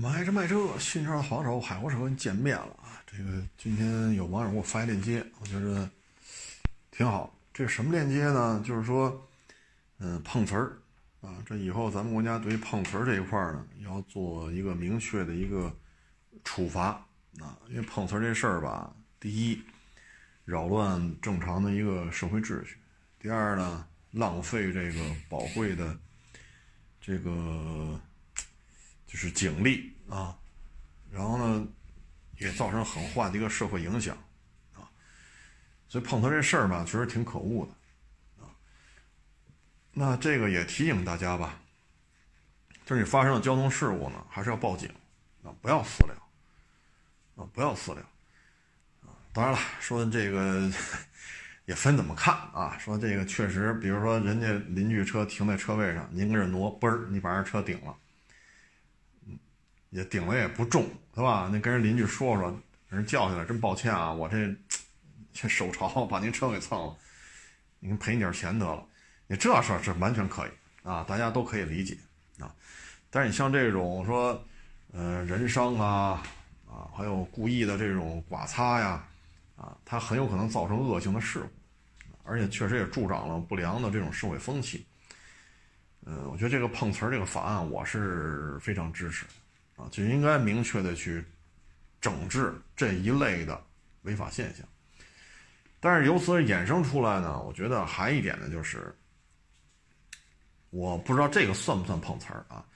买车卖车，新车好手，海阔车跟见面了啊！这个今天有网友给我发一链接，我觉得挺好。这什么链接呢？就是说，嗯，碰瓷儿啊，这以后咱们国家对于碰瓷儿这一块呢，要做一个明确的一个处罚啊。因为碰瓷儿这事儿吧，第一，扰乱正常的一个社会秩序；第二呢，浪费这个宝贵的这个。就是警力啊，然后呢，也造成很坏的一个社会影响啊，所以碰瓷这事儿吧，确实挺可恶的啊。那这个也提醒大家吧，就是你发生了交通事故呢，还是要报警啊，不要私了啊，不要私了啊。当然了，说这个 也分怎么看啊，说这个确实，比如说人家邻居车停在车位上，您跟这挪，嘣儿，你把人车顶了。也顶了也不重，是吧？那跟人邻居说说，人叫下来，真抱歉啊，我这这手潮把您车给蹭了，您赔你点钱得了。你这事儿是完全可以啊，大家都可以理解啊。但是你像这种说，呃，人伤啊，啊，还有故意的这种剐擦呀，啊，它很有可能造成恶性的事故，而且确实也助长了不良的这种社会风气。嗯，我觉得这个碰瓷儿这个法案，我是非常支持。啊，就应该明确的去整治这一类的违法现象。但是由此衍生出来呢，我觉得还一点呢，就是我不知道这个算不算碰瓷儿啊？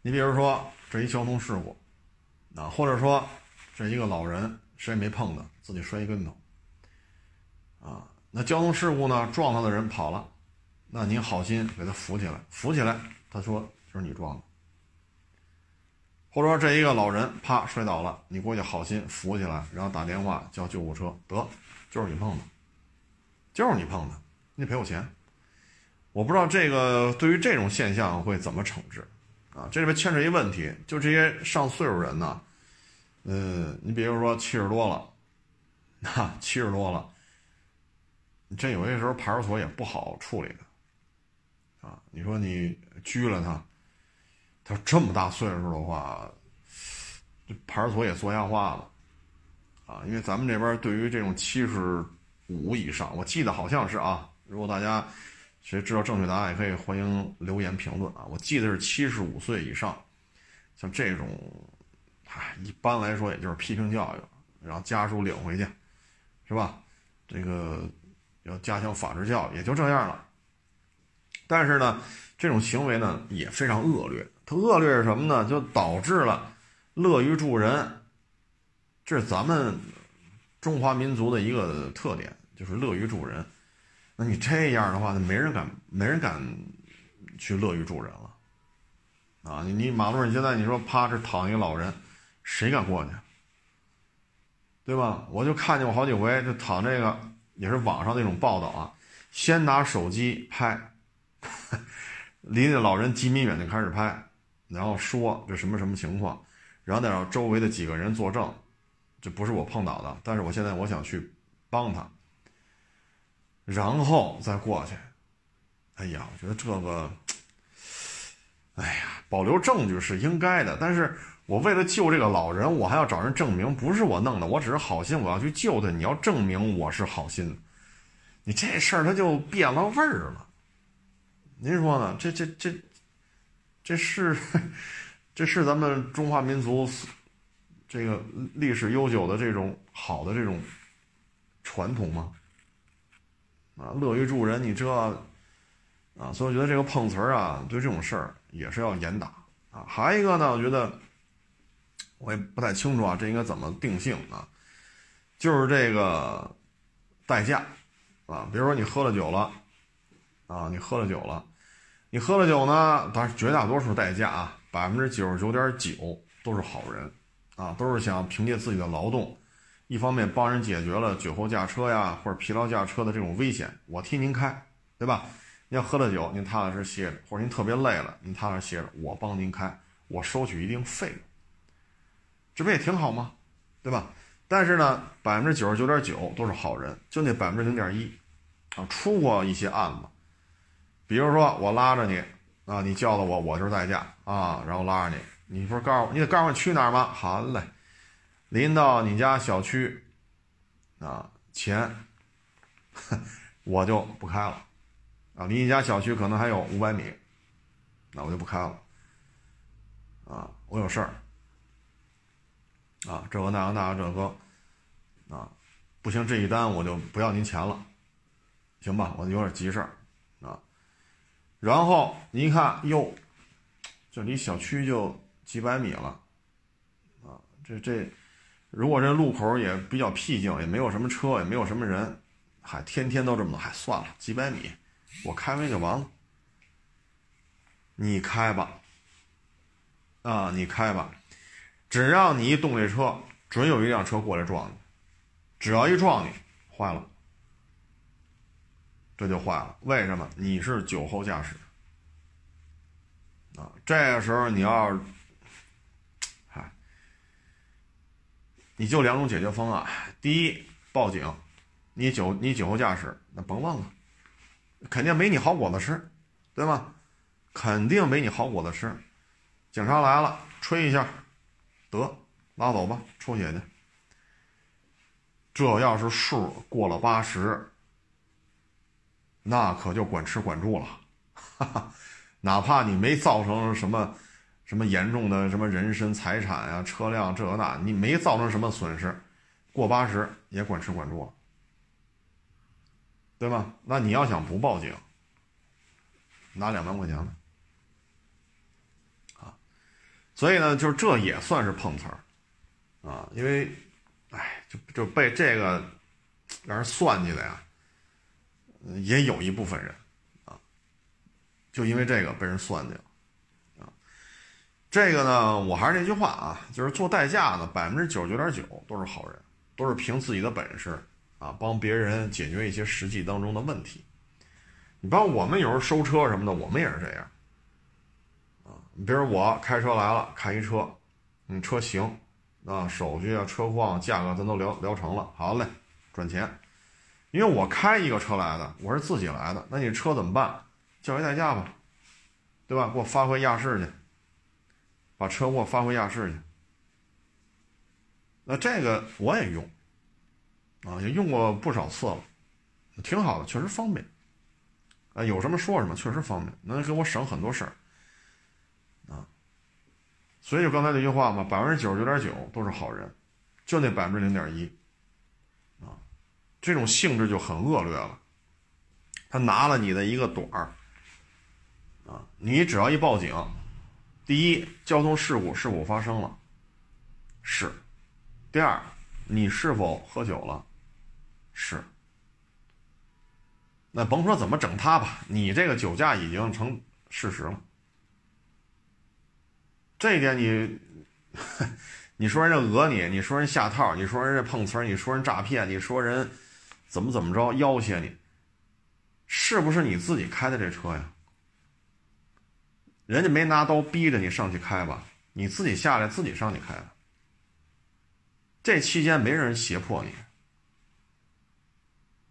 你比如说这一交通事故，啊，或者说这一个老人谁也没碰的，自己摔一跟头，啊，那交通事故呢，撞他的人跑了，那您好心给他扶起来，扶起来，他说就是你撞的。或者说这一个老人啪摔倒了，你过去好心扶起来，然后打电话叫救护车，得就是你碰的，就是你碰的，你赔我钱。我不知道这个对于这种现象会怎么惩治啊？这里边牵扯一个问题，就这些上岁数人呢，嗯，你比如说七十多了，哈，七十多了，这有些时候派出所也不好处理的啊。你说你拘了他。他这么大岁数的话，这派出所也做压化了，啊，因为咱们这边对于这种七十五以上，我记得好像是啊，如果大家谁知道正确答案，也可以欢迎留言评论啊。我记得是七十五岁以上，像这种，唉，一般来说也就是批评教育，让家属领回去，是吧？这个要加强法制教育，也就这样了。但是呢，这种行为呢也非常恶劣。它恶劣是什么呢？就导致了乐于助人，这是咱们中华民族的一个特点，就是乐于助人。那你这样的话，那没人敢，没人敢去乐于助人了啊！你你马路上现在你说趴着躺一个老人，谁敢过去？对吧？我就看见过好几回，就躺这个也是网上那种报道啊，先拿手机拍，离那老人几米远就开始拍。然后说这什么什么情况，然后再让周围的几个人作证，这不是我碰倒的，但是我现在我想去帮他，然后再过去。哎呀，我觉得这个，哎呀，保留证据是应该的，但是我为了救这个老人，我还要找人证明不是我弄的，我只是好心，我要去救他。你要证明我是好心，你这事儿他就变了味儿了。您说呢？这这这。这是，这是咱们中华民族这个历史悠久的这种好的这种传统吗？啊，乐于助人，你这啊，所以我觉得这个碰瓷儿啊，对这种事儿也是要严打啊。还一个呢，我觉得我也不太清楚啊，这应该怎么定性啊？就是这个代驾啊，比如说你喝了酒了啊，你喝了酒了。你喝了酒呢？当然，绝大多数代驾啊，百分之九十九点九都是好人，啊，都是想凭借自己的劳动，一方面帮人解决了酒后驾车呀或者疲劳驾车的这种危险，我替您开，对吧？您要喝了酒，您踏踏实歇着，或者您特别累了，您踏踏实歇着，我帮您开，我收取一定费用，这不也挺好吗？对吧？但是呢，百分之九十九点九都是好人，就那百分之零点一，啊，出过一些案子。比如说，我拉着你，啊，你叫了我，我就是代驾啊，然后拉着你，你不是告诉我，你得告诉我去哪儿吗？好嘞，临到你家小区啊前，我就不开了啊。离你家小区可能还有五百米，那我就不开了啊。我有事儿啊，这个那个那个这个啊，不行，这一单我就不要您钱了，行吧？我有点急事儿。然后你一看，哟，这离小区就几百米了，啊，这这，如果这路口也比较僻静，也没有什么车，也没有什么人，嗨，天天都这么，嗨，算了，几百米，我开回就完了。你开吧，啊，你开吧，只要你一动这车，准有一辆车过来撞你，只要一撞你，坏了。这就坏了，为什么？你是酒后驾驶啊！这个时候你要，嗨，你就两种解决方案：第一，报警；你酒你酒后驾驶，那甭问了，肯定没你好果子吃，对吗？肯定没你好果子吃。警察来了，吹一下，得拉走吧，抽血去。这要是数过了八十。那可就管吃管住了，哈哈，哪怕你没造成什么什么严重的什么人身财产啊、车辆这那，你没造成什么损失，过八十也管吃管住了，对吧？那你要想不报警，拿两万块钱呢，啊，所以呢，就是这也算是碰瓷儿，啊，因为，哎，就就被这个让人算计的呀。也有一部分人，啊，就因为这个被人算计了，啊，这个呢，我还是那句话啊，就是做代驾的百分之九十九点九都是好人，都是凭自己的本事啊，帮别人解决一些实际当中的问题。你包括我们有时候收车什么的，我们也是这样，啊，你比如我开车来了，开一车，嗯车行，啊，手续啊、车况、价格咱都聊聊成了，好嘞，赚钱。因为我开一个车来的，我是自己来的，那你车怎么办？叫一代驾吧，对吧？给我发回亚市去，把车给我发回亚市去。那这个我也用，啊，也用过不少次了，挺好的，确实方便。啊，有什么说什么，确实方便，能给我省很多事儿，啊。所以就刚才那句话嘛，百分之九十九点九都是好人，就那百分之零点一。这种性质就很恶劣了，他拿了你的一个短儿，啊，你只要一报警，第一，交通事故是否发生了？是。第二，你是否喝酒了？是。那甭说怎么整他吧，你这个酒驾已经成事实了。这一点你。你说人家讹你，你说人下套，你说人家碰瓷，你说人诈骗，你说人。怎么怎么着要挟你？是不是你自己开的这车呀？人家没拿刀逼着你上去开吧？你自己下来自己上去开的。这期间没人胁迫你，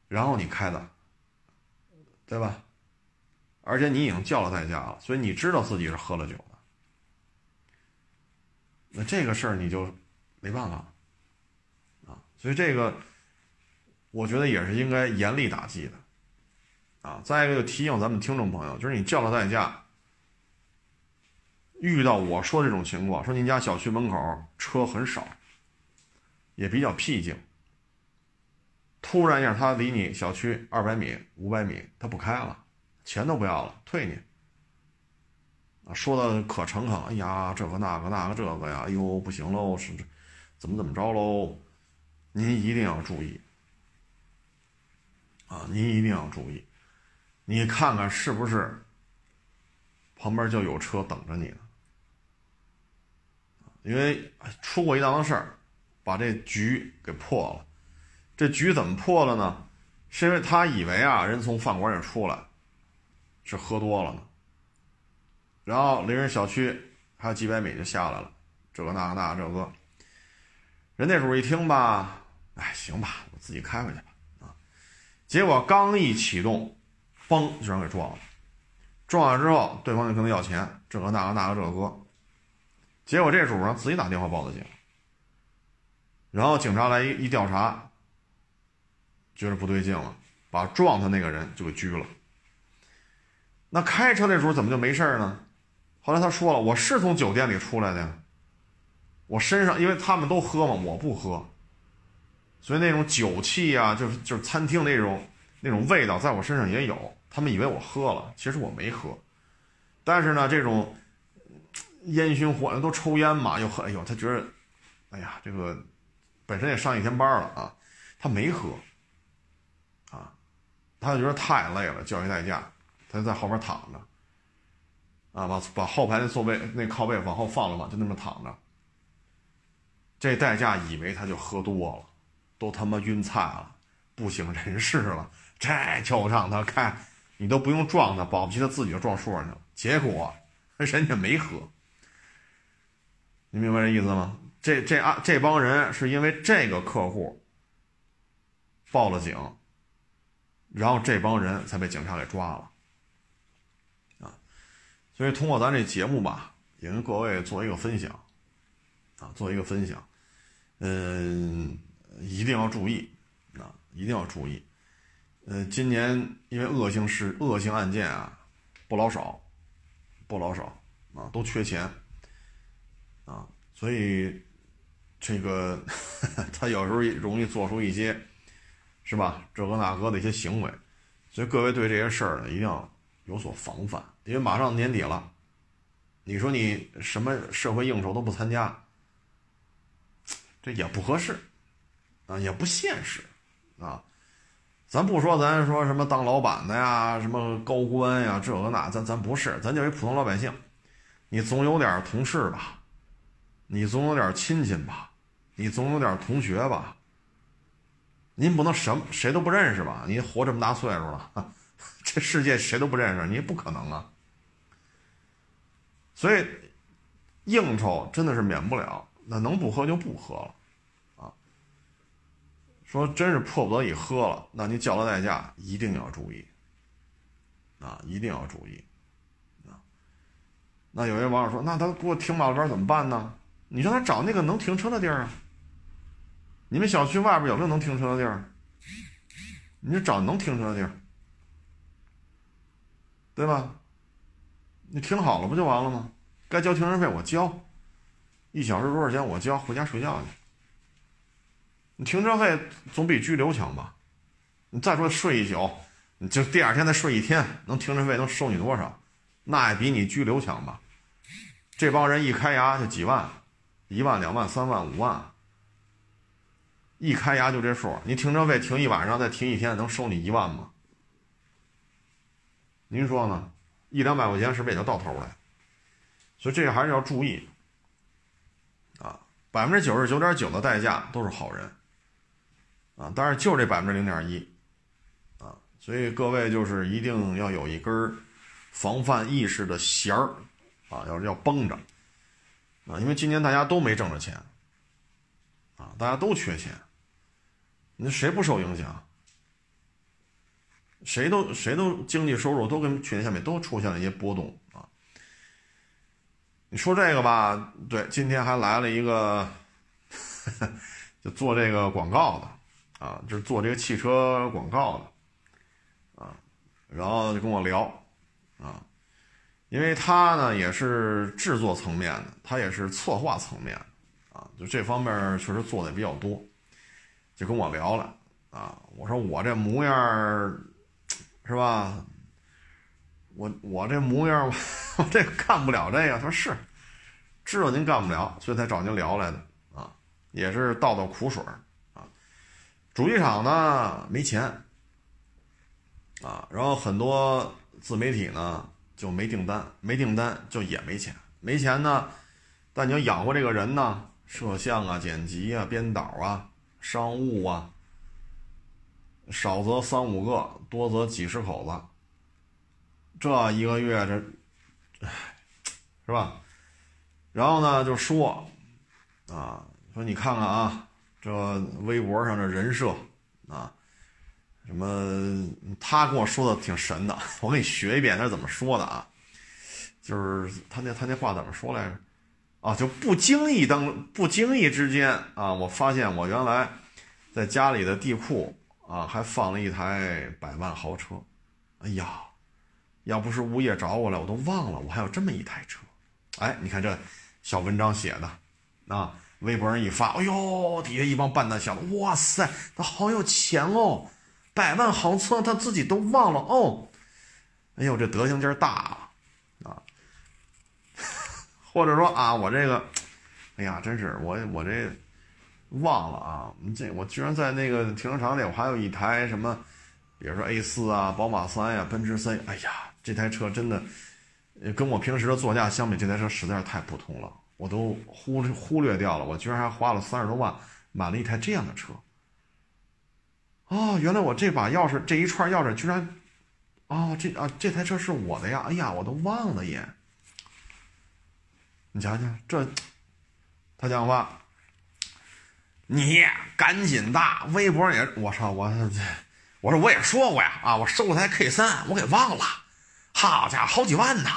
然后你开的，对吧？而且你已经叫了代驾了，所以你知道自己是喝了酒的。那这个事儿你就没办法啊。所以这个。我觉得也是应该严厉打击的，啊！再一个就提醒咱们听众朋友，就是你叫了代驾，遇到我说这种情况，说您家小区门口车很少，也比较僻静，突然一下他离你小区二百米、五百米，他不开了，钱都不要了，退你。啊，说的可诚恳了，哎呀，这个那个那个这个呀，哎呦，不行喽，是怎么怎么着喽？您一定要注意。啊，您一定要注意，你看看是不是旁边就有车等着你呢？因为出过一档子事儿，把这局给破了。这局怎么破了呢？是因为他以为啊，人从饭馆里出来是喝多了呢，然后离人小区还有几百米就下来了，这个那个那个这个，人那主一听吧，哎，行吧，我自己开回去。结果刚一启动，嘣，就让给撞了。撞了之后，对方就跟他要钱，这个那个那个这个。结果这主呢自己打电话报的警，然后警察来一一调查，觉得不对劲了，把撞他那个人就给拘了。那开车那主怎么就没事呢？后来他说了，我是从酒店里出来的呀，我身上因为他们都喝嘛，我不喝，所以那种酒气啊，就是就是餐厅那种那种味道，在我身上也有。他们以为我喝了，其实我没喝。但是呢，这种烟熏火燎都抽烟嘛，又喝，哎呦，他觉得，哎呀，这个本身也上一天班了啊，他没喝，啊，他就觉得太累了，叫一代驾，他就在后边躺着，啊，把把后排那座位那靠背往后放了嘛，就那么躺着。这代驾以为他就喝多了，都他妈晕菜了，不省人事了，这就让他开，你都不用撞他，保不齐他自己就撞树上去了。结果人家没喝，你明白这意思吗？这这啊，这帮人是因为这个客户报了警，然后这帮人才被警察给抓了啊。所以通过咱这节目吧，也跟各位做一个分享啊，做一个分享。嗯，一定要注意啊，一定要注意。呃，今年因为恶性事、恶性案件啊，不老少。不老少啊，都缺钱啊，所以这个 他有时候容易做出一些是吧这个那个的一些行为，所以各位对这些事儿呢一定要有所防范，因为马上年底了，你说你什么社会应酬都不参加，这也不合适啊，也不现实啊。咱不说，咱说什么当老板的呀，什么高官呀，这个那，咱咱不是，咱就一普通老百姓。你总有点同事吧，你总有点亲戚吧，你总有点同学吧。您不能什么谁都不认识吧？您活这么大岁数了，这世界谁都不认识，你不可能啊。所以应酬真的是免不了，那能不喝就不喝了。说真是迫不得已喝了，那你叫了代驾一定要注意，啊，一定要注意，啊，那有些网友说，那他给我停马路边怎么办呢？你让他找那个能停车的地儿啊。你们小区外边有没有能停车的地儿？你就找能停车的地儿，对吧？你停好了不就完了吗？该交停车费我交，一小时多少钱我交，回家睡觉去。你停车费总比拘留强吧？你再说睡一宿，你就第二天再睡一天，能停车费能收你多少？那也比你拘留强吧？这帮人一开牙就几万，一万、两万、三万、五万，一开牙就这数。你停车费停一晚上，再停一天，能收你一万吗？您说呢？一两百块钱是不是也就到头了？所以这个还是要注意啊！百分之九十九点九的代驾都是好人。啊，但是就这百分之零点一，啊，所以各位就是一定要有一根防范意识的弦儿，啊，要是要绷着，啊，因为今年大家都没挣着钱，啊，大家都缺钱，那谁不受影响？谁都谁都经济收入都跟去年相比都出现了一些波动啊。你说这个吧，对，今天还来了一个，就做这个广告的。啊，就是做这个汽车广告的，啊，然后就跟我聊，啊，因为他呢也是制作层面的，他也是策划层面的，啊，就这方面确实做的比较多，就跟我聊了，啊，我说我这模样是吧？我我这模样，我 这干不了这个。他说是，知道您干不了，所以才找您聊来的，啊，也是倒倒苦水。主机厂呢没钱，啊，然后很多自媒体呢就没订单，没订单就也没钱，没钱呢，但你要养活这个人呢，摄像啊、剪辑啊、编导啊、商务啊，少则三五个，多则几十口子，这一个月这，唉是吧？然后呢就说，啊，说你看看啊。这微博上的人设啊，什么？他跟我说的挺神的，我给你学一遍他是怎么说的啊？就是他那他那话怎么说来着？啊，就不经意当不经意之间啊，我发现我原来在家里的地库啊，还放了一台百万豪车。哎呀，要不是物业找我来，我都忘了我还有这么一台车。哎，你看这小文章写的啊，微博上一发，哎呦，底下一帮半大小子，哇塞，他好有钱哦，百万豪车他自己都忘了哦。哎呦，这德行劲儿大啊！或者说啊，我这个，哎呀，真是我我这忘了啊！这我居然在那个停车场里，我还有一台什么，比如说 A 四啊、宝马三呀、奔驰 C。哎呀，这台车真的，跟我平时的座驾相比，这台车实在是太普通了，我都忽略忽略掉了。我居然还花了三十多万买了一台这样的车。哦，原来我这把钥匙这一串钥匙居然，哦，这啊这台车是我的呀！哎呀，我都忘了耶。你瞧瞧这，他讲话，你赶紧的，微博也，我操，我，我说我也说过呀，啊，我收了台 K 三，我给忘了，好家伙，好几万呢！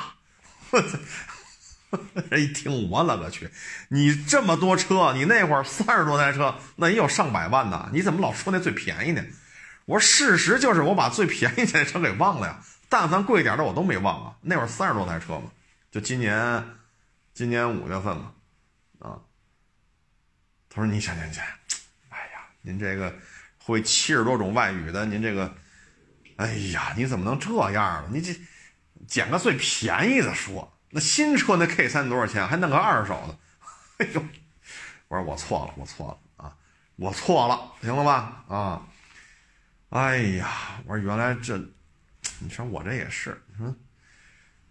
我操 人一听，我勒个去，你这么多车，你那会儿三十多台车，那也有上百万呢，你怎么老说那最便宜呢？我说事实就是我把最便宜的车给忘了呀，但凡贵点的我都没忘啊，那会儿三十多台车嘛，就今年。今年五月份了，啊，他说：“你想想想，哎呀，您这个会七十多种外语的，您这个，哎呀，你怎么能这样呢？你这捡个最便宜的说，那新车那 K 三多少钱？还弄个二手的？哎呦，我说我错了，我错了啊，我错了，行了吧？啊，哎呀，我说原来这，你说我这也是，你说。”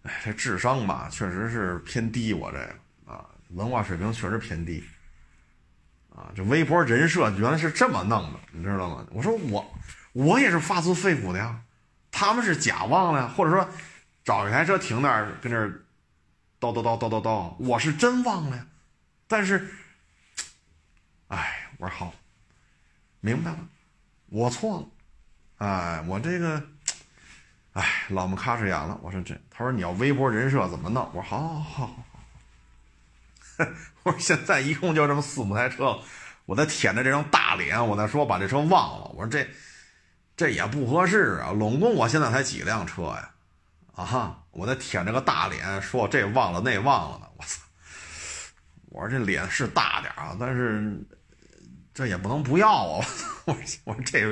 哎，这智商吧，确实是偏低。我这个啊，文化水平确实偏低。啊，这微博人设原来是这么弄的，你知道吗？我说我，我也是发自肺腑的呀。他们是假忘了呀，或者说找一台车停那儿，跟那儿叨叨叨叨叨叨，我是真忘了呀。但是，哎，我说好，明白了，我错了。哎，我这个。哎，老么卡哧眼了。我说这，他说你要微博人设怎么弄？我说好，好，好，好，好。我说现在一共就这么四五台车，我再舔着这张大脸，我再说把这车忘了。我说这，这也不合适啊。拢共我现在才几辆车呀？啊哈，我再舔着个大脸说这忘了那忘了的，我操！我说这脸是大点啊，但是这也不能不要啊。我我说这，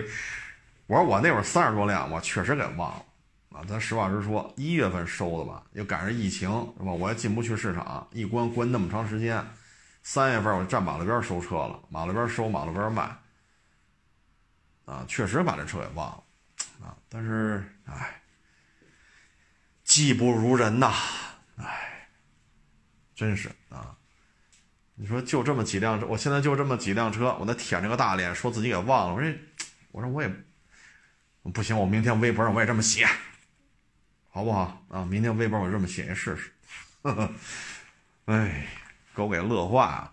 我说我那会儿三十多辆，我确实给忘了。啊，咱实话实说，一月份收的吧，又赶上疫情，是吧？我也进不去市场，一关关那么长时间。三月份我站马路边收车了，马路边收，马路边卖。啊，确实把这车给忘了，啊，但是，哎，技不如人呐，哎，真是啊。你说就这么几辆车，我现在就这么几辆车，我那舔着个大脸说自己给忘了，我说，我说我也不行，我明天微博上我也这么写。好不好啊？明天微博我这么写一试试，呵呵哎，给我给乐坏了。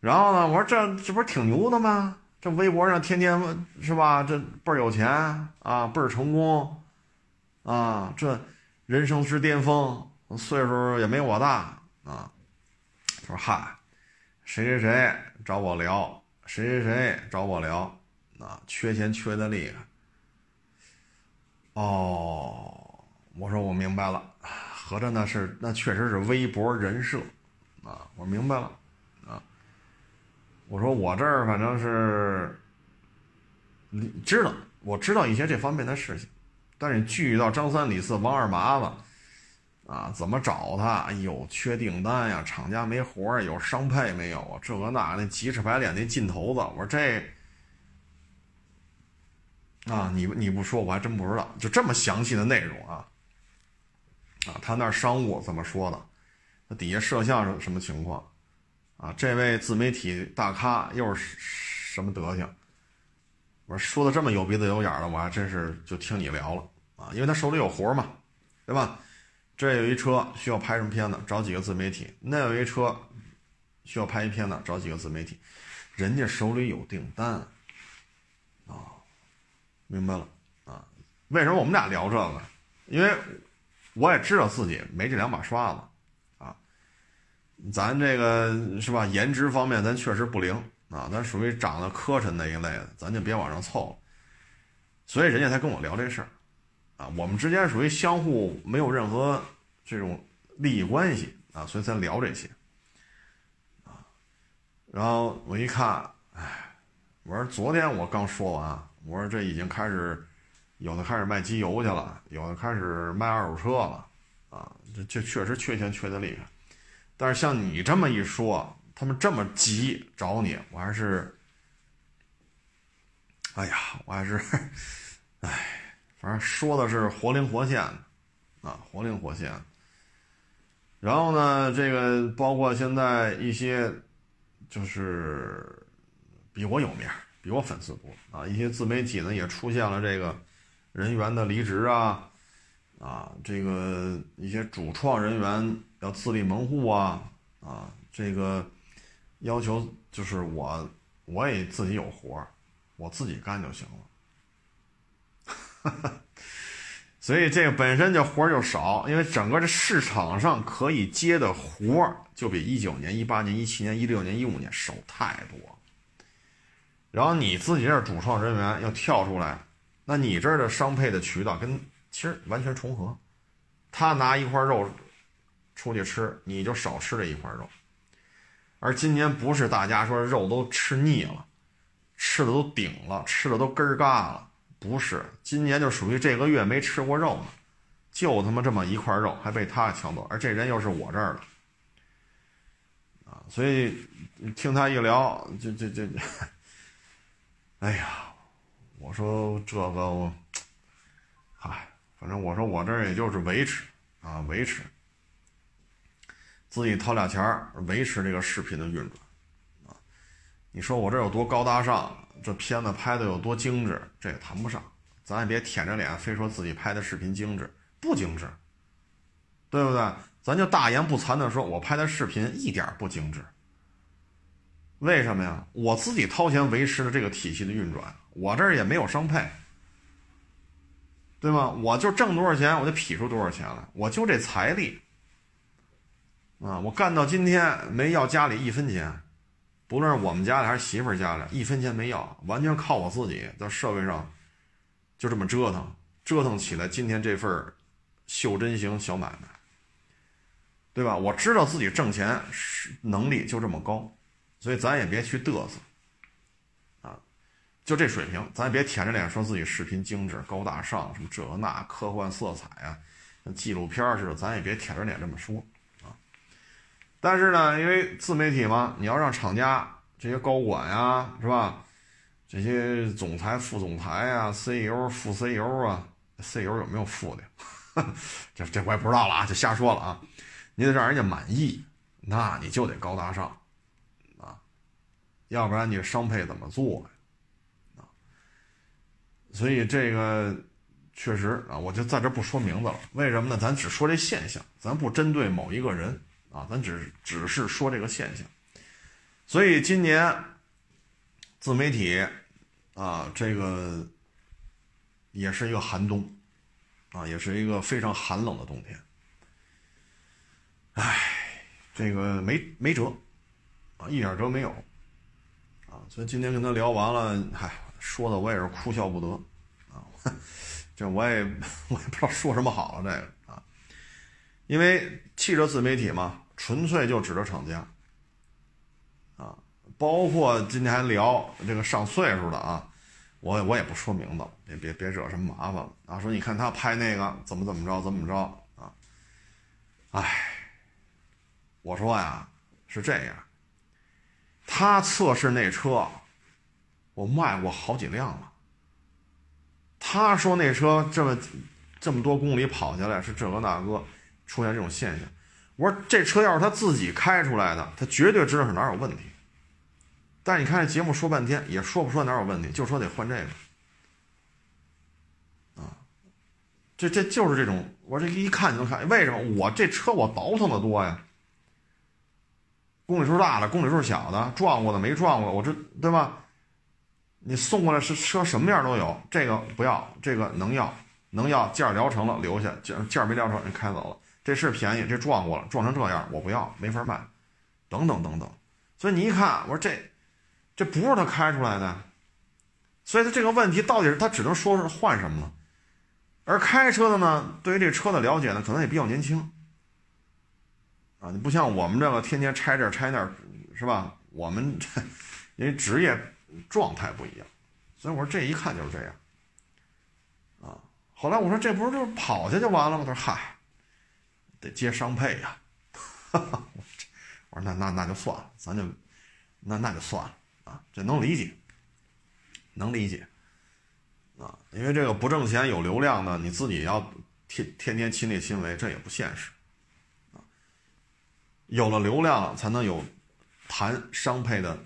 然后呢，我说这这不是挺牛的吗？这微博上天天是吧？这倍儿有钱啊，倍儿成功啊，这人生之巅峰，岁数也没我大啊。他说嗨，谁谁谁找我聊，谁谁谁找我聊啊，缺钱缺的厉害。哦。我说我明白了，合着那是那确实是微博人设，啊，我明白了，啊，我说我这儿反正是，你知道，我知道一些这方面的事情，但是具体到张三李四王二麻子，啊，怎么找他？哎呦，缺订单呀，厂家没活儿，有商配没有啊？这个那那急赤白脸那劲头子，我说这，啊，你你不说我还真不知道，就这么详细的内容啊。啊，他那商务怎么说的？那底下摄像是什么情况？啊，这位自媒体大咖又是什么德行？我说的这么有鼻子有眼的，我还真是就听你聊了啊，因为他手里有活嘛，对吧？这有一车需要拍什么片子，找几个自媒体；那有一车需要拍一片子，找几个自媒体。人家手里有订单啊，明白了啊？为什么我们俩聊这个？因为。我也知道自己没这两把刷子，啊，咱这个是吧？颜值方面咱确实不灵啊，咱属于长得磕碜那一类的，咱就别往上凑了。所以人家才跟我聊这事儿，啊，我们之间属于相互没有任何这种利益关系啊，所以才聊这些，啊，然后我一看，哎，我说昨天我刚说完，我说这已经开始有的开始卖机油去了，有的开始卖二手车了，啊，这这确实缺钱缺的厉害。但是像你这么一说，他们这么急找你，我还是，哎呀，我还是，哎，反正说的是活灵活现的，啊，活灵活现。然后呢，这个包括现在一些，就是比我有名、比我粉丝多啊，一些自媒体呢也出现了这个人员的离职啊，啊，这个一些主创人员。要自立门户啊啊！这个要求就是我，我也自己有活我自己干就行了。所以这个本身就活就少，因为整个这市场上可以接的活就比一九年、一八年、一七年、一六年、一五年少太多。然后你自己这主创人员要跳出来，那你这儿的商配的渠道跟其实完全重合，他拿一块肉。出去吃，你就少吃这一块肉。而今年不是大家说肉都吃腻了，吃的都顶了，吃的都根儿嘎了，不是。今年就属于这个月没吃过肉呢，就他妈这么一块肉，还被他抢走，而这人又是我这儿的，啊，所以听他一聊，这这这，哎呀，我说这个，嗨，反正我说我这儿也就是维持啊，维持。自己掏俩钱儿维持这个视频的运转，啊，你说我这有多高大上，这片子拍的有多精致，这也谈不上。咱也别舔着脸非说自己拍的视频精致，不精致，对不对？咱就大言不惭的说，我拍的视频一点不精致。为什么呀？我自己掏钱维持的这个体系的运转，我这儿也没有商配，对吗？我就挣多少钱，我就劈出多少钱来，我就这财力。啊，我干到今天没要家里一分钱，不论是我们家里还是媳妇儿家里，一分钱没要，完全靠我自己在社会上就这么折腾，折腾起来今天这份袖珍型小买卖，对吧？我知道自己挣钱是能力就这么高，所以咱也别去嘚瑟，啊，就这水平，咱也别舔着脸说自己视频精致、高大上，什么这那科幻色彩啊，像纪录片似的，咱也别舔着脸这么说。但是呢，因为自媒体嘛，你要让厂家这些高管呀，是吧？这些总裁、副总裁啊，CEO、副 CEO 啊，CEO 有没有副的？这这我也不知道了啊，就瞎说了啊。你得让人家满意，那你就得高大上啊，要不然你商配怎么做？啊，所以这个确实啊，我就在这不说名字了。为什么呢？咱只说这现象，咱不针对某一个人。啊，咱只只是说这个现象，所以今年自媒体啊，这个也是一个寒冬啊，也是一个非常寒冷的冬天。唉，这个没没辙啊，一点辙没有啊，所以今天跟他聊完了，嗨，说的我也是哭笑不得啊，这我也 我也不知道说什么好了，这个。因为汽车自媒体嘛，纯粹就指着厂家，啊，包括今天还聊这个上岁数的啊，我我也不说名字，别别别惹什么麻烦了啊。说你看他拍那个怎么怎么着怎么着啊，哎，我说呀是这样，他测试那车，我卖过好几辆了。他说那车这么这么多公里跑下来是这个那个。出现这种现象，我说这车要是他自己开出来的，他绝对知道是哪有问题。但是你看这节目说半天也说不出来哪有问题，就说得换这个。啊，这这就是这种，我这一看就能看，为什么我这车我倒腾的多呀？公里数大的，公里数小的，撞过的没撞过，我这对吧？你送过来是车什么样都有，这个不要，这个能要，能要件儿聊成了留下，件件没聊成人开走了。这是便宜，这撞过了，撞成这样，我不要，没法卖，等等等等。所以你一看，我说这这不是他开出来的，所以他这个问题到底是他只能说是换什么了。而开车的呢，对于这车的了解呢，可能也比较年轻啊。你不像我们这个天天拆这拆那，是吧？我们这因为职业状态不一样，所以我说这一看就是这样啊。后来我说这不是就是跑下就完了吗？他说嗨，得接商配呀。哈哈我说那那那就算了，咱就那那就算了啊，这能理解，能理解。啊，因为这个不挣钱有流量的，你自己要天天天亲力亲为，这也不现实。啊，有了流量才能有谈商配的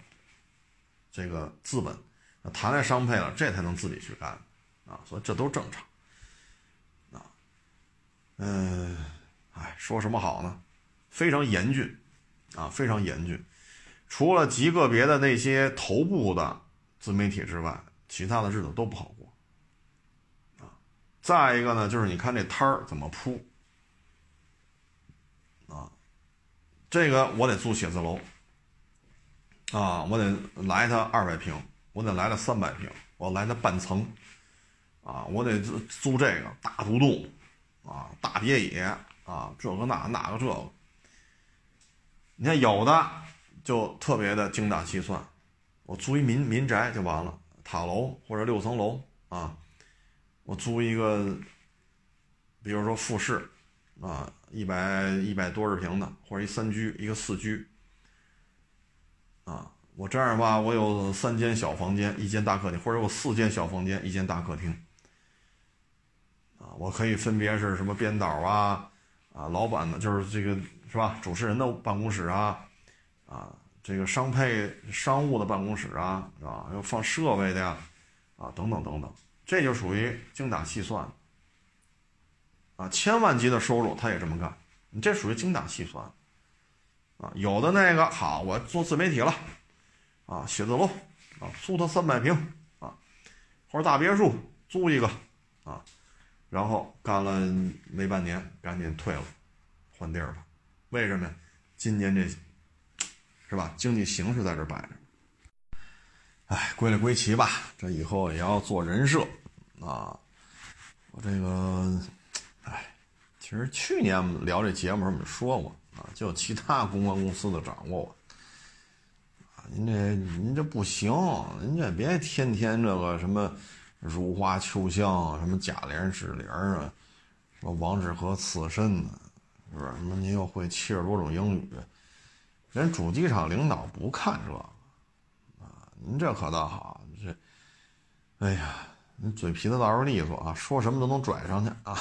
这个资本，谈来商配了，这才能自己去干。啊，所以这都正常。啊，嗯，哎，说什么好呢？非常严峻，啊，非常严峻。除了极个别的那些头部的自媒体之外，其他的日子都不好过。啊再一个呢，就是你看这摊儿怎么铺啊？这个我得租写字楼啊，我得来它二百平，我得来了三百平，我来它半层啊，我得租租这个大独栋啊，大别野啊，这个那那个这个。你看有的就特别的精打细算，我租一民民宅就完了，塔楼或者六层楼啊。我租一个，比如说复式，啊，一百一百多十平的，或者一三居，一个四居，啊，我这样吧，我有三间小房间，一间大客厅，或者有四间小房间，一间大客厅，啊，我可以分别是什么编导啊，啊，老板的，就是这个是吧？主持人的办公室啊，啊，这个商配商务的办公室啊，是吧？要放设备的呀，啊，等等等等。这就属于精打细算，啊，千万级的收入他也这么干，你这属于精打细算，啊，有的那个好，我做自媒体了，啊，写字楼，啊，租他三百平，啊，或者大别墅租一个，啊，然后干了没半年，赶紧退了，换地儿吧，为什么呀？今年这，是吧？经济形势在这摆着。哎，归了归齐吧，这以后也要做人设啊！我这个，哎，其实去年聊这节目我们说过啊，就其他公关公司的掌握我啊，您这您这不行，您这别天天这个什么如花秋香，什么贾琏纸帘啊，什么王致和刺身呢，是不是？什么您又会七十多种英语，人主机厂领导不看这。啊您这可倒好，这，哎呀，你嘴皮子倒是利索啊，说什么都能拽上去啊，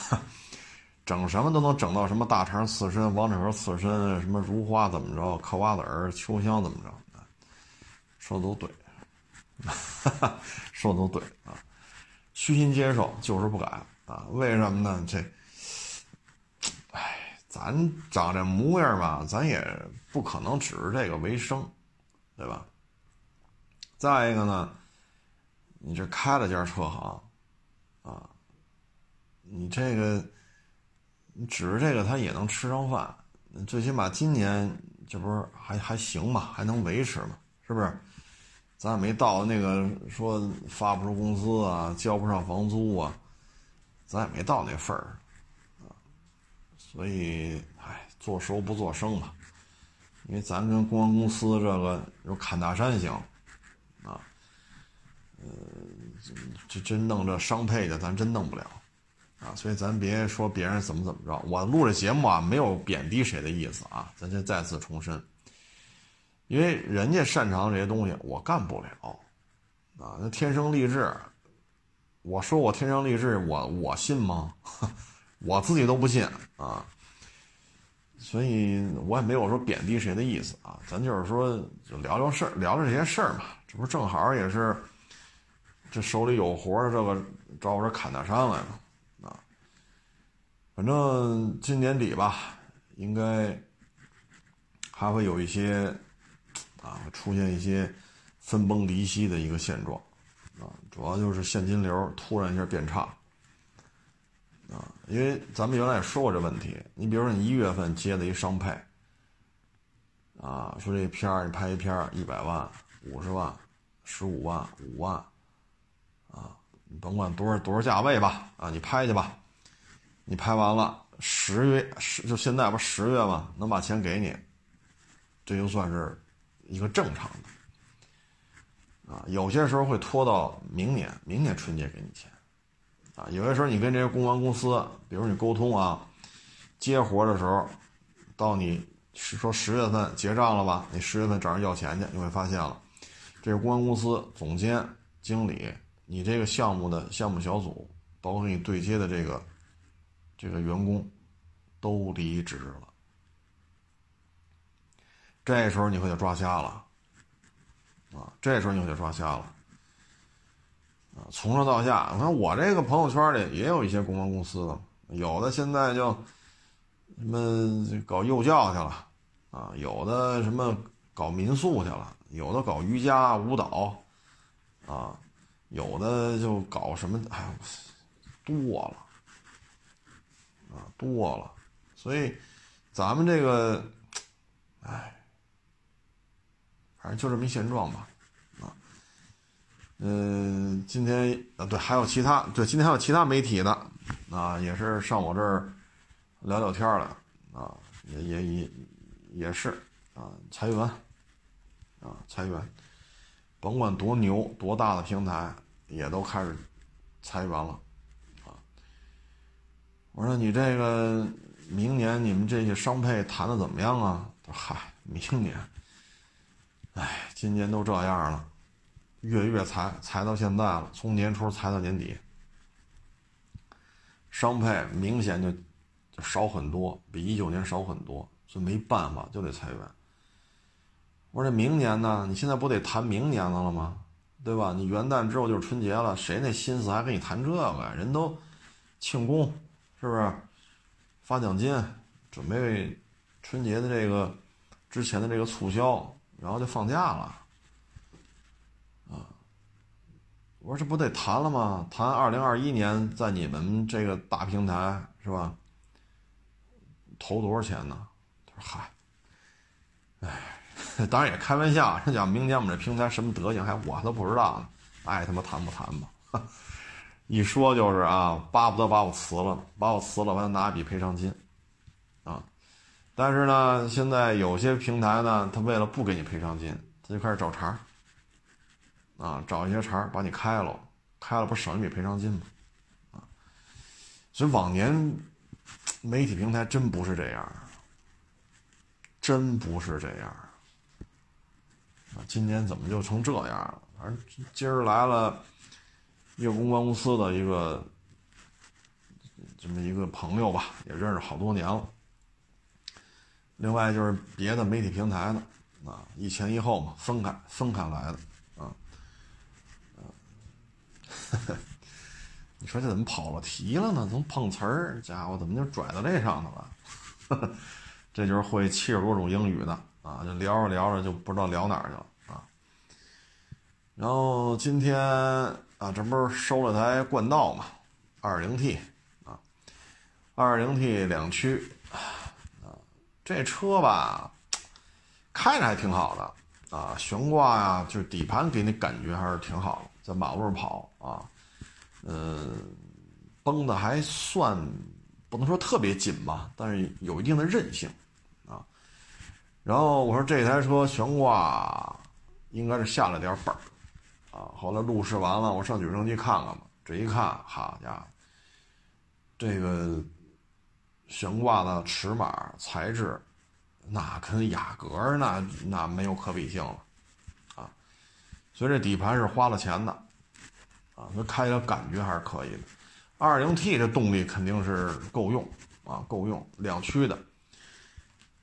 整什么都能整到什么大肠刺身、王致和刺身，什么如花怎么着，嗑瓜子儿、秋香怎么着，说的都对，说的都对啊，虚心接受就是不改啊，为什么呢？这，哎，咱长这模样吧，咱也不可能指着这个为生，对吧？再一个呢，你这开了家车行，啊，你这个，你指着这个他也能吃上饭，最起码今年这不是还还行嘛，还能维持嘛，是不是？咱也没到那个说发不出工资啊，交不上房租啊，咱也没到那份儿，啊，所以，唉，做熟不做生吧，因为咱跟公安公司这个有侃大山行。啊呃，这真弄这商配的，咱真弄不了，啊，所以咱别说别人怎么怎么着。我录这节目啊，没有贬低谁的意思啊，咱先再次重申，因为人家擅长这些东西，我干不了，啊，那天生丽质，我说我天生丽质，我我信吗？我自己都不信啊，所以我也没有说贬低谁的意思啊，咱就是说就聊聊事，聊聊这些事儿嘛，这不正好也是。这手里有活这个找我这砍大山来了，啊，反正今年底吧，应该还会有一些啊，出现一些分崩离析的一个现状，啊，主要就是现金流突然一下变差，啊，因为咱们原来也说过这问题，你比如说你一月份接的一商配，啊，说这片儿你拍一片儿一百万、五十万、十五万、五万，啊，你甭管多少多少价位吧，啊，你拍去吧，你拍完了十月十就现在不十月嘛？能把钱给你，这就算是一个正常的，啊，有些时候会拖到明年，明年春节给你钱，啊，有些时候你跟这些公关公司，比如你沟通啊，接活的时候，到你。是说十月份结账了吧？你十月份找人要钱去，你会发现了，这个公关公司总监、经理，你这个项目的项目小组，包括你对接的这个这个员工，都离职了。这时候你可就抓瞎了，啊，这时候你可就抓瞎了，啊，从上到下，你看我这个朋友圈里也有一些公关公司的，有的现在就。什么搞幼教去了，啊，有的什么搞民宿去了，有的搞瑜伽舞蹈，啊，有的就搞什么，哎，多了，啊，多了，所以咱们这个，哎，反正就这么一现状吧，啊，嗯，今天啊，对，还有其他，对，今天还有其他媒体的，啊，也是上我这儿。聊聊天了，啊，也也也也是啊，裁员，啊，裁员，甭管多牛多大的平台，也都开始裁员了，啊，我说你这个明年你们这些商配谈的怎么样啊？嗨，明年，哎，今年都这样了，月月裁，裁到现在了，从年初裁到年底，商配明显就。少很多，比一九年少很多，所以没办法就得裁员。我说这明年呢？你现在不得谈明年的了吗？对吧？你元旦之后就是春节了，谁那心思还跟你谈这个呀？人都庆功，是不是？发奖金，准备春节的这个之前的这个促销，然后就放假了。啊，我说这不得谈了吗？谈二零二一年在你们这个大平台是吧？投多少钱呢？他说：“嗨，哎，当然也开玩笑。他讲明年我们这平台什么德行，还我都不知道呢。爱他妈谈不谈吧。一说就是啊，巴不得把我辞了，把我辞了，完了拿一笔赔偿金。但是呢，现在有些平台呢，他为了不给你赔偿金，他就开始找茬儿啊，找一些茬儿把你开了，开了不省一笔赔偿金吗？啊，所以往年。”媒体平台真不是这样，真不是这样啊！今年怎么就成这样了？反正今儿来了一个公关公司的一个这么一个朋友吧，也认识好多年了。另外就是别的媒体平台的啊，一前一后嘛，分开分开来的啊，嗯。你说这怎么跑了题了呢？怎么碰瓷儿，家伙怎么就拽到这上头了？这就是会七十多种英语的啊！就聊着聊着就不知道聊哪儿去了啊。然后今天啊，这不是收了台冠道嘛，二零 T 啊，二零 T 两驱，这车吧，开着还挺好的啊，悬挂呀，就是底盘给你感觉还是挺好的，在马路上跑啊。嗯，绷的还算不能说特别紧吧，但是有一定的韧性啊。然后我说这台车悬挂应该是下了点本儿啊。后来路试完了，我上举升机看看吧。这一看，好家伙，这个悬挂的尺码材质，那跟雅阁那那没有可比性了啊。所以这底盘是花了钱的。啊，它开起来感觉还是可以的。二零 T 这动力肯定是够用啊，够用，两驱的。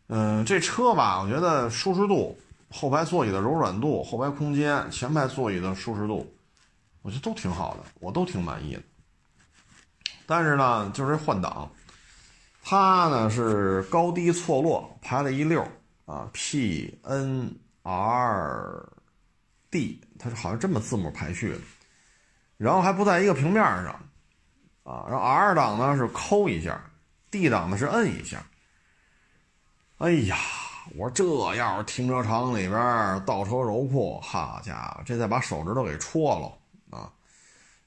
嗯，这车吧，我觉得舒适度、后排座椅的柔软度、后排空间、前排座椅的舒适度，我觉得都挺好的，我都挺满意的。但是呢，就是换挡，它呢是高低错落排了一溜啊，P N R D，它是好像这么字母排序的。然后还不在一个平面上，啊，然后 R 档呢是抠一下，D 档呢是摁一下。哎呀，我说这要是停车场里边倒车柔库，好家伙，这再把手指头给戳了啊！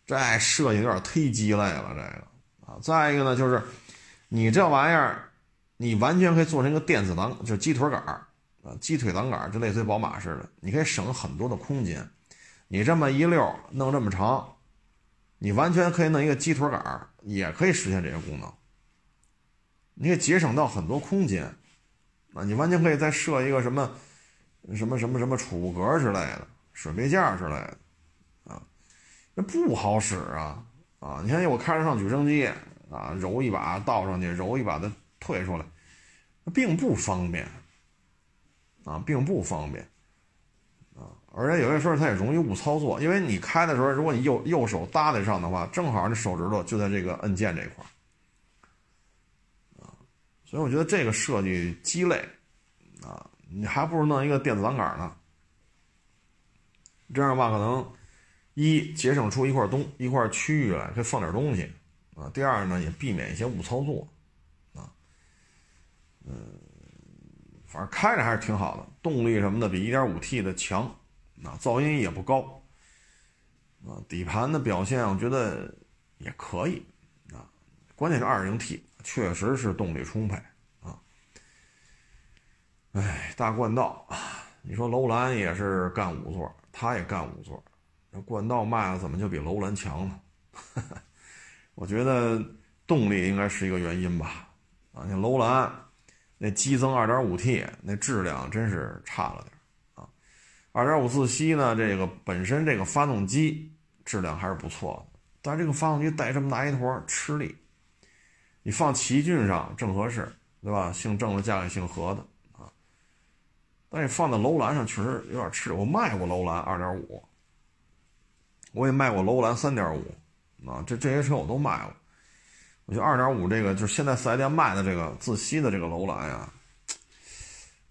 这设计有点忒鸡肋了，这个啊。再一个呢，就是你这玩意儿，你完全可以做成一个电子挡，就是鸡腿杆儿啊，鸡腿挡杆儿就类似于宝马似的，你可以省很多的空间。你这么一溜弄这么长，你完全可以弄一个鸡腿杆儿也可以实现这些功能。你可以节省到很多空间，啊，你完全可以再设一个什么，什么什么什么储物格之类的，水杯架之类的，啊，那不好使啊，啊，你看我开着上举升机，啊，揉一把倒上去，揉一把再退出来，并不方便，啊，并不方便，啊，而且有些时候它也容易误操作，因为你开的时候，如果你右右手搭在上的话，正好这手指头就在这个按键这块啊。所以我觉得这个设计鸡肋，啊，你还不如弄一个电子挡杆呢。这样吧，可能一节省出一块东一块区域来，可以放点东西，啊。第二呢，也避免一些误操作，啊，嗯，反正开着还是挺好的，动力什么的比 1.5T 的强，啊，噪音也不高，啊，底盘的表现我觉得也可以，啊，关键是 2.0T。确实是动力充沛啊！哎，大冠道，你说楼兰也是干五座，它也干五座，那冠道卖的怎么就比楼兰强呢？我觉得动力应该是一个原因吧。啊，像楼兰那激增 2.5T 那质量真是差了点啊。2.5自吸呢，这个本身这个发动机质量还是不错的，但这个发动机带这么大一坨吃力。你放奇骏上正合适，对吧？姓郑的嫁给姓何的啊。但是放在楼兰上确实有点吃。我卖过楼兰二点五，我也卖过楼兰三点五啊。这这些车我都卖了。我觉得二点五这个就是现在四 S 店卖的这个自吸的这个楼兰呀，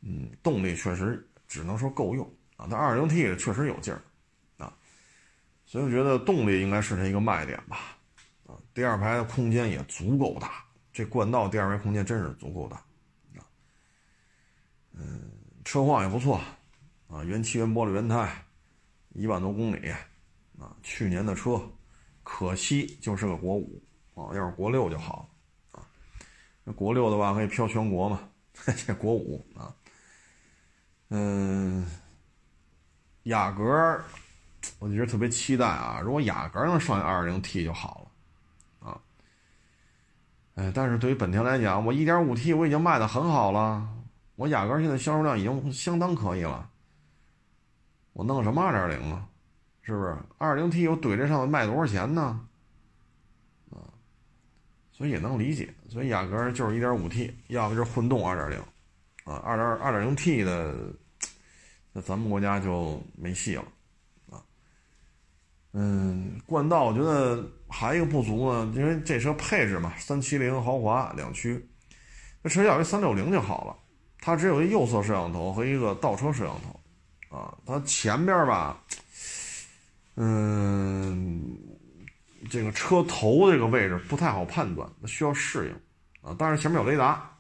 嗯，动力确实只能说够用啊。但二零 T 确实有劲儿啊，所以我觉得动力应该是它一个卖点吧。啊第二排的空间也足够大，这冠道第二排空间真是足够大，啊，嗯，车况也不错，啊，原漆原玻璃原胎，一万多公里，啊，去年的车，可惜就是个国五，啊，要是国六就好了，啊，那国六的话可以飘全国嘛，这国五啊，嗯，雅阁，我觉得特别期待啊，如果雅阁能上二点零 T 就好了。哎，但是对于本田来讲，我 1.5T 我已经卖的很好了，我雅阁现在销售量已经相当可以了。我弄什么2.0啊？是不是 2.0T 又怼这上面卖多少钱呢？啊，所以也能理解。所以雅阁就是 1.5T，要不就是混动2.0，啊，2.2 2.0T 的，那咱们国家就没戏了。啊嗯，冠道我觉得还有一个不足呢，因为这车配置嘛，三七零豪华两驱，那车要一三六零就好了。它只有一右侧摄像头和一个倒车摄像头，啊，它前边吧，嗯，这个车头这个位置不太好判断，需要适应啊。但是前面有雷达，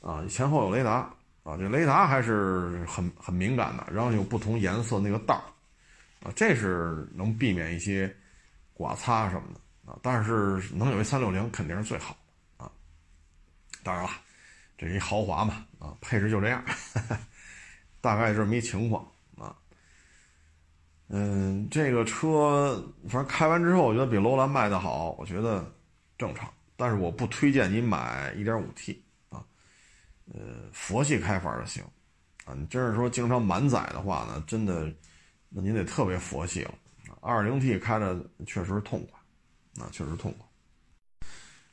啊，前后有雷达，啊，这雷达还是很很敏感的，然后有不同颜色那个道。啊，这是能避免一些刮擦什么的啊，但是能有一三六零肯定是最好啊。当然了，这是一豪华嘛啊，配置就这样，大概这么一情况。嗯，这个车反正开完之后，我觉得比楼兰卖的好，我觉得正常，但是我不推荐你买一点五 T 啊，呃，佛系开法就行啊。你真是说经常满载的话呢，真的。那您得特别佛系了，二零 T 开着确实痛快，啊确实痛快。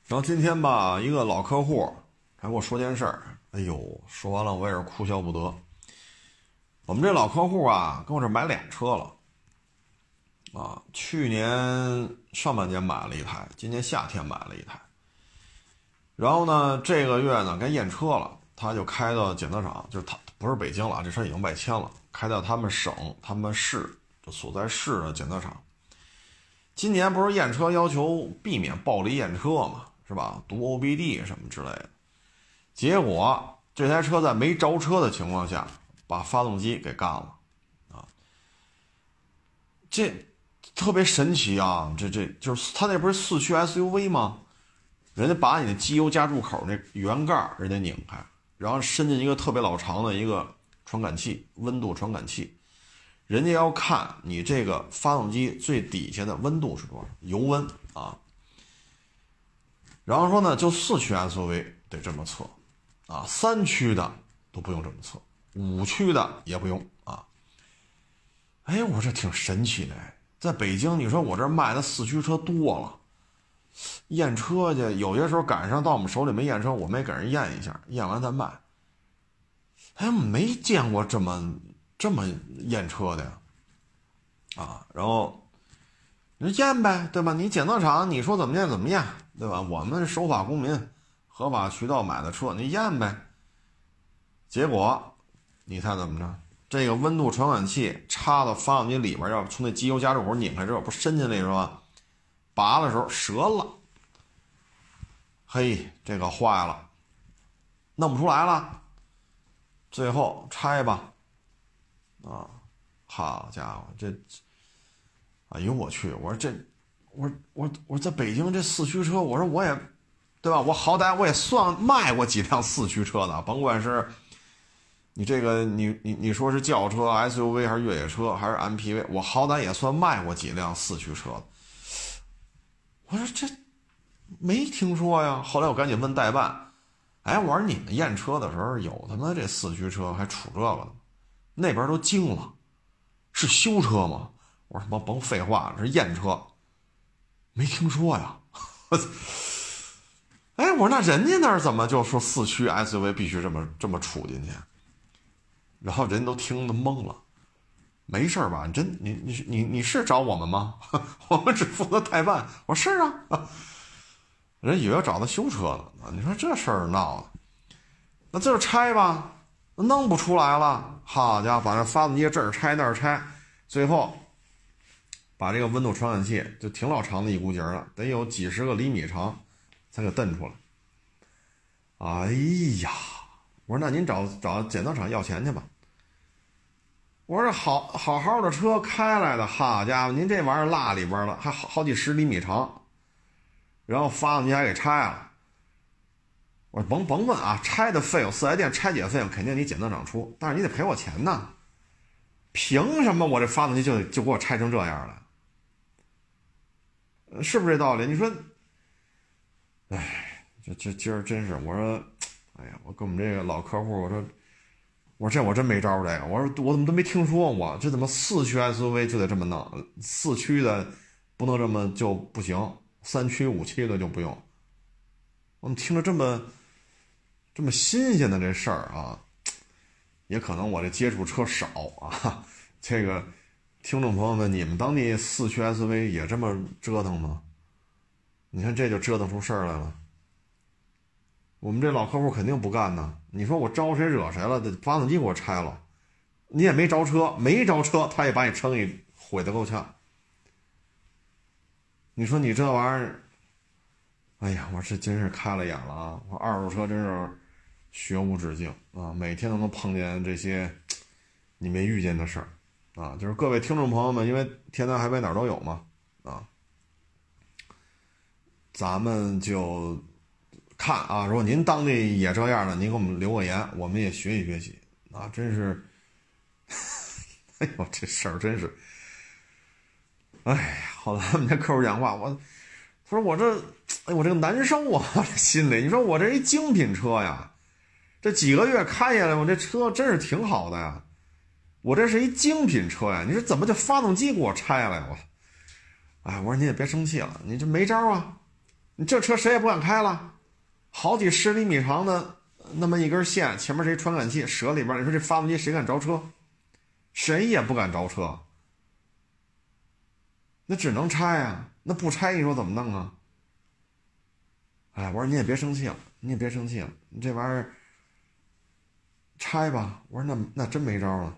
然后今天吧，一个老客户还给我说件事儿，哎呦，说完了我也是哭笑不得。我们这老客户啊，跟我这买俩车了，啊，去年上半年买了一台，今年夏天买了一台。然后呢，这个月呢该验车了，他就开到检测厂，就是他不是北京了，这车已经外迁了。开到他们省、他们市就所在市的检测厂。今年不是验车要求避免暴力验车嘛，是吧？读 OBD 什么之类的。结果这台车在没着车的情况下把发动机给干了，啊，这特别神奇啊！这这就是他那不是四驱 SUV 吗？人家把你的机油加注口那圆盖人家拧开，然后伸进一个特别老长的一个传感器，温度传感器，人家要看你这个发动机最底下的温度是多少，油温啊。然后说呢，就四驱 SUV 得这么测，啊，三驱的都不用这么测，五驱的也不用啊。哎，我这挺神奇的，在北京，你说我这卖的四驱车多了，验车去，有些时候赶上到我们手里没验车，我们也给人验一下，验完再卖。哎，没见过这么这么验车的呀，啊，然后。你验呗，对吧？你检测厂你说怎么验怎么验，对吧？我们守法公民，合法渠道买的车，你验呗。结果，你猜怎么着？这个温度传感器插到发动机里边，要从那机油加热口拧开之后，不伸进去是吧？拔的时候折了。嘿，这个坏了，弄不出来了。最后拆吧。啊，好家伙，这。哎呦我去！我说这，我说我我在北京这四驱车，我说我也，对吧？我好歹我也算卖过几辆四驱车的，甭管是，你这个你你你说是轿车、SUV 还是越野车还是 MPV，我好歹也算卖过几辆四驱车。我说这没听说呀。后来我赶紧问代办，哎，我说你们验车的时候有他妈这四驱车还出这个呢？那边都惊了，是修车吗？我说他妈甭废话了，是验车，没听说呀。哎，我说那人家那儿怎么就说四驱 SUV 必须这么这么处进去？然后人都听得懵了。没事吧？你真你你你你是找我们吗？我们只负责代办。我说是啊。人以为要找他修车呢。你说这事儿闹的，那这就拆吧。弄不出来了，好家伙，把那发动机这儿拆那儿拆，最后。把这个温度传感器就挺老长的一股节了，得有几十个厘米长，才给蹬出来。哎呀，我说那您找找检测厂要钱去吧。我说好好好的车开来的，好家伙，您这玩意儿落里边了，还好好几十厘米长，然后发动机还给拆了。我说甭甭问啊，拆的费用四 S 店拆解费用肯定你检测厂出，但是你得赔我钱呐。凭什么我这发动机就就给我拆成这样了？是不是这道理？你说，哎，这这今儿真是，我说，哎呀，我跟我们这个老客户，我说，我说这我真没招这个，我说我怎么都没听说过，这怎么四驱 SUV 就得这么弄，四驱的不能这么就不行，三驱五驱的就不用。我们听着这么这么新鲜的这事儿啊，也可能我这接触车少啊，这个。听众朋友们，你们当地四驱 SUV 也这么折腾吗？你看这就折腾出事儿来了。我们这老客户肯定不干呢。你说我招谁惹谁了？这发动机给我拆了，你也没着车，没着车他也把你车给毁得够呛。你说你这玩意儿，哎呀，我这真是开了眼了啊！我二手车真是学无止境啊，每天都能碰见这些你没遇见的事儿。啊，就是各位听众朋友们，因为天南海北哪儿都有嘛，啊，咱们就看啊，如果您当地也这样的，您给我们留个言，我们也学习学习啊，真是，哎呦，这事儿真是，哎呀，后来我们家客户讲话，我他说我这，哎，我这个难受啊，这心里，你说我这一精品车呀，这几个月开下来，我这车真是挺好的呀。我这是一精品车呀！你说怎么就发动机给我拆了呀？我，哎，我说你也别生气了，你这没招啊！你这车谁也不敢开了，好几十厘米长的那么一根线，前面这传感器折里边，你说这发动机谁敢着车？谁也不敢着车，那只能拆啊！那不拆你说怎么弄啊？哎，我说你也别生气了，你也别生气了，你这玩意儿拆吧。我说那那真没招了。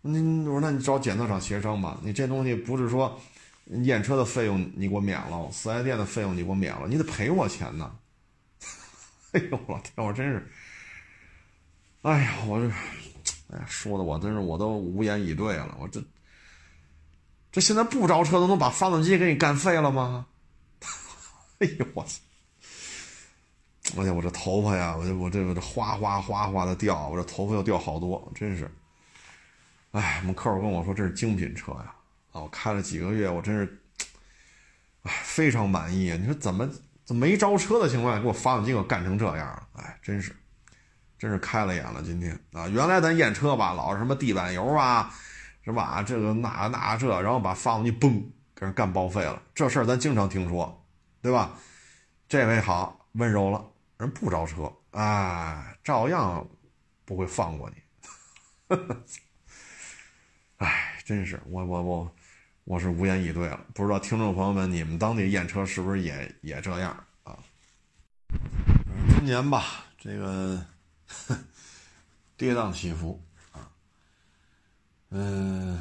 你我说，那你找检测厂协商吧。你这东西不是说验车的费用你给我免了，四 S 店的费用你给我免了，你得赔我钱呢。哎呦我天，我真是，哎呀，我这，哎呀，说的我真是我都无言以对了。我这，这现在不着车都能把发动机给你干废了吗？哎呦我操！哎呀，我这头发呀，我这我这我这哗哗哗哗的掉，我这头发又掉好多，真是。哎，我们客户跟我说这是精品车呀，啊，我开了几个月，我真是，哎，非常满意。你说怎么怎么没着车的情况下给我发动机给我干成这样了？哎，真是，真是开了眼了。今天啊，原来咱验车吧，老是什么地板油啊，是吧？这个那那这，然后把发动机嘣给人干报废了，这事儿咱经常听说，对吧？这位好温柔了，人不着车，哎，照样不会放过你。哎，真是我我我我是无言以对了。不知道听众朋友们，你们当地验车是不是也也这样啊？今年吧，这个跌宕起伏啊，嗯，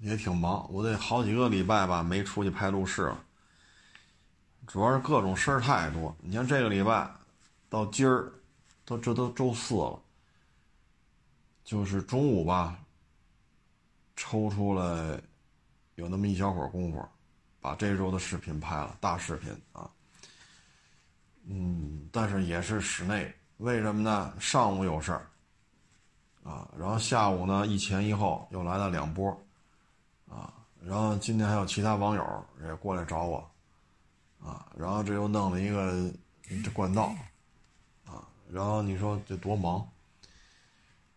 也挺忙。我得好几个礼拜吧没出去拍路试了，主要是各种事儿太多。你像这个礼拜到今儿，都这都周四了，就是中午吧。抽出来有那么一小会儿功夫，把这周的视频拍了，大视频啊。嗯，但是也是室内，为什么呢？上午有事儿啊，然后下午呢一前一后又来了两波啊，然后今天还有其他网友也过来找我啊，然后这又弄了一个这管道啊，然后你说这多忙？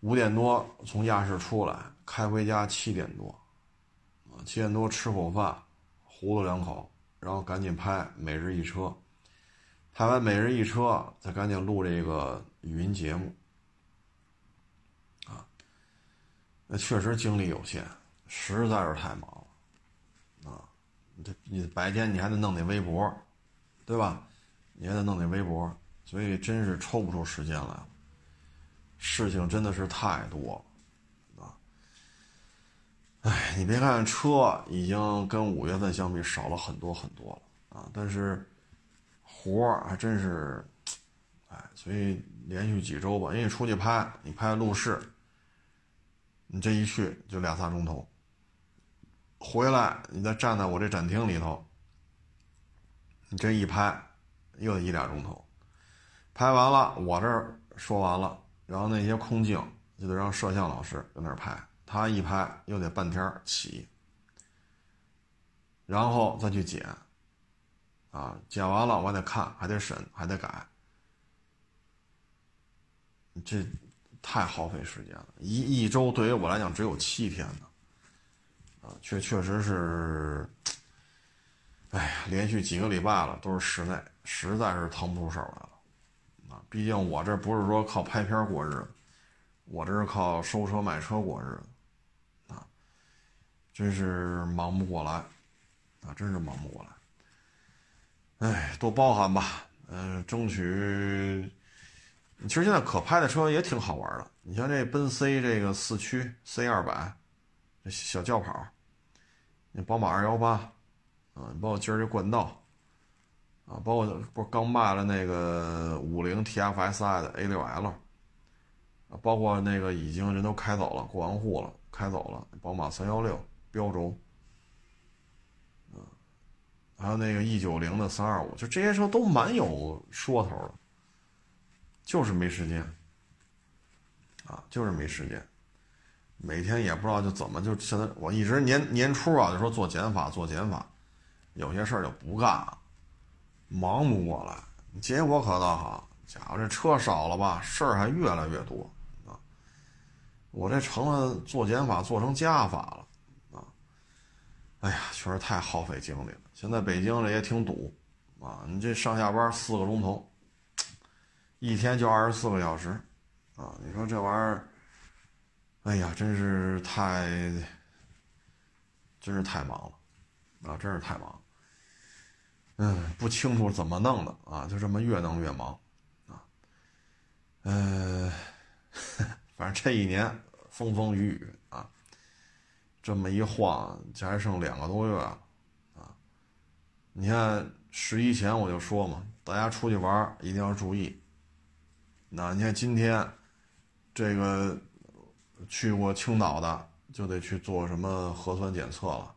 五点多从亚市出来。开回家七点多，七点多吃口饭，糊了两口，然后赶紧拍每日一车，拍完每日一车，再赶紧录这个语音节目，啊，那确实精力有限，实在是太忙了，啊，这你白天你还得弄那微博，对吧？你还得弄那微博，所以真是抽不出时间来了，事情真的是太多了。哎，你别看车已经跟五月份相比少了很多很多了啊，但是活儿还真是，哎，所以连续几周吧，因为出去拍，你拍路试，你这一去就俩仨钟头，回来你再站在我这展厅里头，你这一拍又一俩钟头，拍完了我这儿说完了，然后那些空镜就得让摄像老师在那儿拍。他一拍又得半天起，然后再去剪，啊，剪完了我还得看，还得审，还得改，这太耗费时间了。一一周对于我来讲只有七天呢，啊，确确实是，哎呀，连续几个礼拜了都是室内，实在是腾不出手来了，啊，毕竟我这不是说靠拍片过日子，我这是靠收车卖车过日子。真是忙不过来，啊，真是忙不过来。哎，多包涵吧，嗯，争取。其实现在可拍的车也挺好玩的，你像这奔 C 这个四驱 C 二百，这小轿跑，那宝马二幺八，啊，包括今儿这冠道，啊，包括不是刚卖了那个五菱 TFSI 的 A 六 L，啊，包括那个已经人都开走了，过完户了，开走了，宝马三幺六。标轴，嗯，还有那个 E 九零的三二五，就这些车都蛮有说头的，就是没时间，啊，就是没时间，每天也不知道就怎么就现在，我一直年年初啊就说做减法做减法，有些事儿就不干了，忙不过来，结果可倒好，家伙这车少了吧，事儿还越来越多啊，我这成了做减法做成加法了。哎呀，确实太耗费精力了。现在北京这也挺堵，啊，你这上下班四个钟头，一天就二十四个小时，啊，你说这玩意儿，哎呀，真是太，真是太忙了，啊，真是太忙。嗯，不清楚怎么弄的啊，就这么越弄越忙，啊，呃，反正这一年风风雨雨。这么一晃，这还剩两个多月了，啊！你看十一前我就说嘛，大家出去玩一定要注意。那你看今天这个去过青岛的就得去做什么核酸检测了，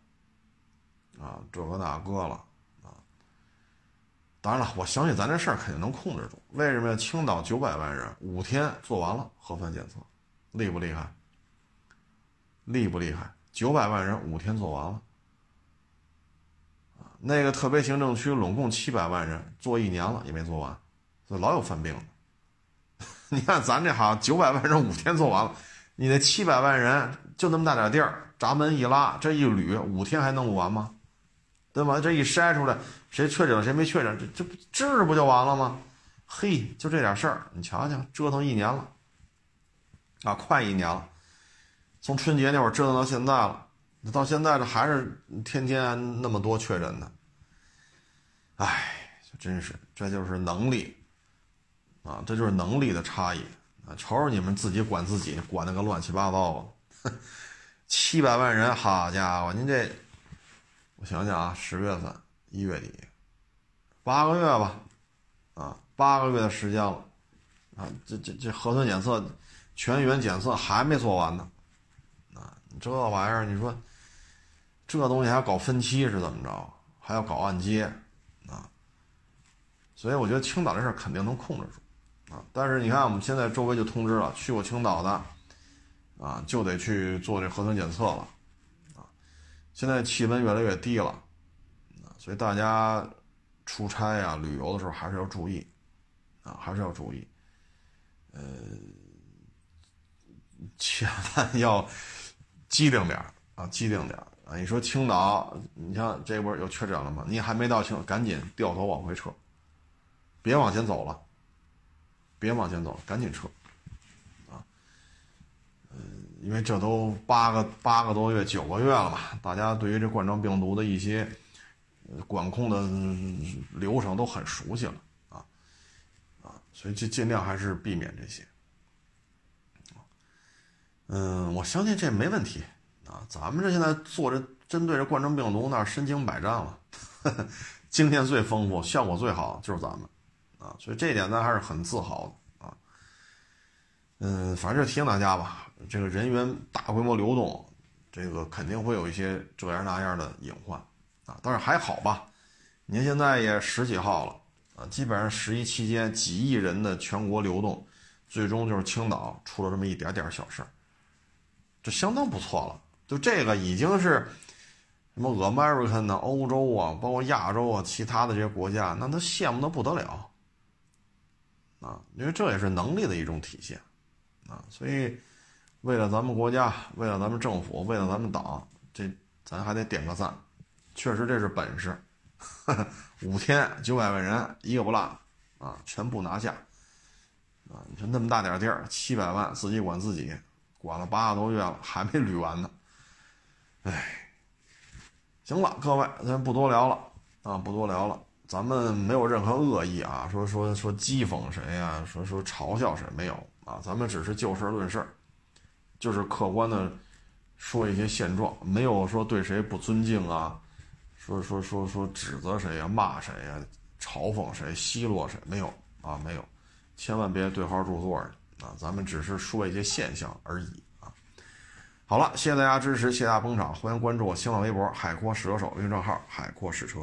啊，这个那个了，啊，当然了，我相信咱这事儿肯定能控制住。为什么？青岛九百万人五天做完了核酸检测，厉不厉害？厉不厉害？九百万人五天做完了。那个特别行政区拢共七百万人，做一年了也没做完，所以老有犯病的。你看咱这好像九百万人五天做完了，你那七百万人就那么大点地儿，闸门一拉，这一捋五天还弄不完吗？对吗？这一筛出来，谁确诊了谁没确诊，这这治不就完了吗？嘿，就这点事儿，你瞧瞧，折腾一年了，啊，快一年了，从春节那会儿折腾到现在了。到现在这还是天天那么多确诊的，哎，真是这就是能力啊，这就是能力的差异啊！瞅瞅你们自己管自己管那个乱七八糟的，七百万人，好家伙，您这我想想啊，十月份一月底，八个月吧，啊，八个月的时间了啊，这这这核酸检测全员检测还没做完呢，这玩意儿你说。这东西还要搞分期是怎么着？还要搞按揭，啊，所以我觉得青岛这事儿肯定能控制住，啊，但是你看我们现在周围就通知了，去过青岛的，啊，就得去做这核酸检测了，啊，现在气温越来越低了，啊，所以大家出差呀、旅游的时候还是要注意，啊，还是要注意，呃，千万要机灵点儿啊，机灵点儿。啊，你说青岛，你像这波有确诊了吗？你还没到青，赶紧掉头往回撤，别往前走了，别往前走，赶紧撤，啊，嗯，因为这都八个八个多月、九个月了嘛，大家对于这冠状病毒的一些管控的流程都很熟悉了，啊，啊，所以就尽量还是避免这些，嗯，我相信这没问题。啊，咱们这现在做这针对着冠状病毒那身经百战了，经验最丰富，效果最好就是咱们，啊，所以这一点咱还是很自豪的啊。嗯，反正就提醒大家吧，这个人员大规模流动，这个肯定会有一些这样那样的隐患啊，但是还好吧。您现在也十几号了啊，基本上十一期间几亿人的全国流动，最终就是青岛出了这么一点点小事儿，这相当不错了。就这个已经是什么 American 的欧洲啊，包括亚洲啊，其他的这些国家，那都羡慕的不得了啊！因为这也是能力的一种体现啊。所以，为了咱们国家，为了咱们政府，为了咱们党，这咱还得点个赞。确实这是本事，五天九百万人一个不落啊，全部拿下啊！你说那么大点地儿，七百万自己管自己，管了八个多月了，还没捋完呢。哎，行了，各位，咱不多聊了啊，不多聊了。咱们没有任何恶意啊，说说说讥讽谁呀，说说嘲笑谁没有啊？咱们只是就事论事，就是客观的说一些现状，没有说对谁不尊敬啊，说说说说指责谁呀，骂谁呀，嘲讽谁，奚落谁，没有啊，没有，千万别对号入座啊！咱们只是说一些现象而已啊。好了，谢谢大家支持，谢谢大家捧场，欢迎关注我新浪微博“海阔试车手”微信账号“海阔试车”。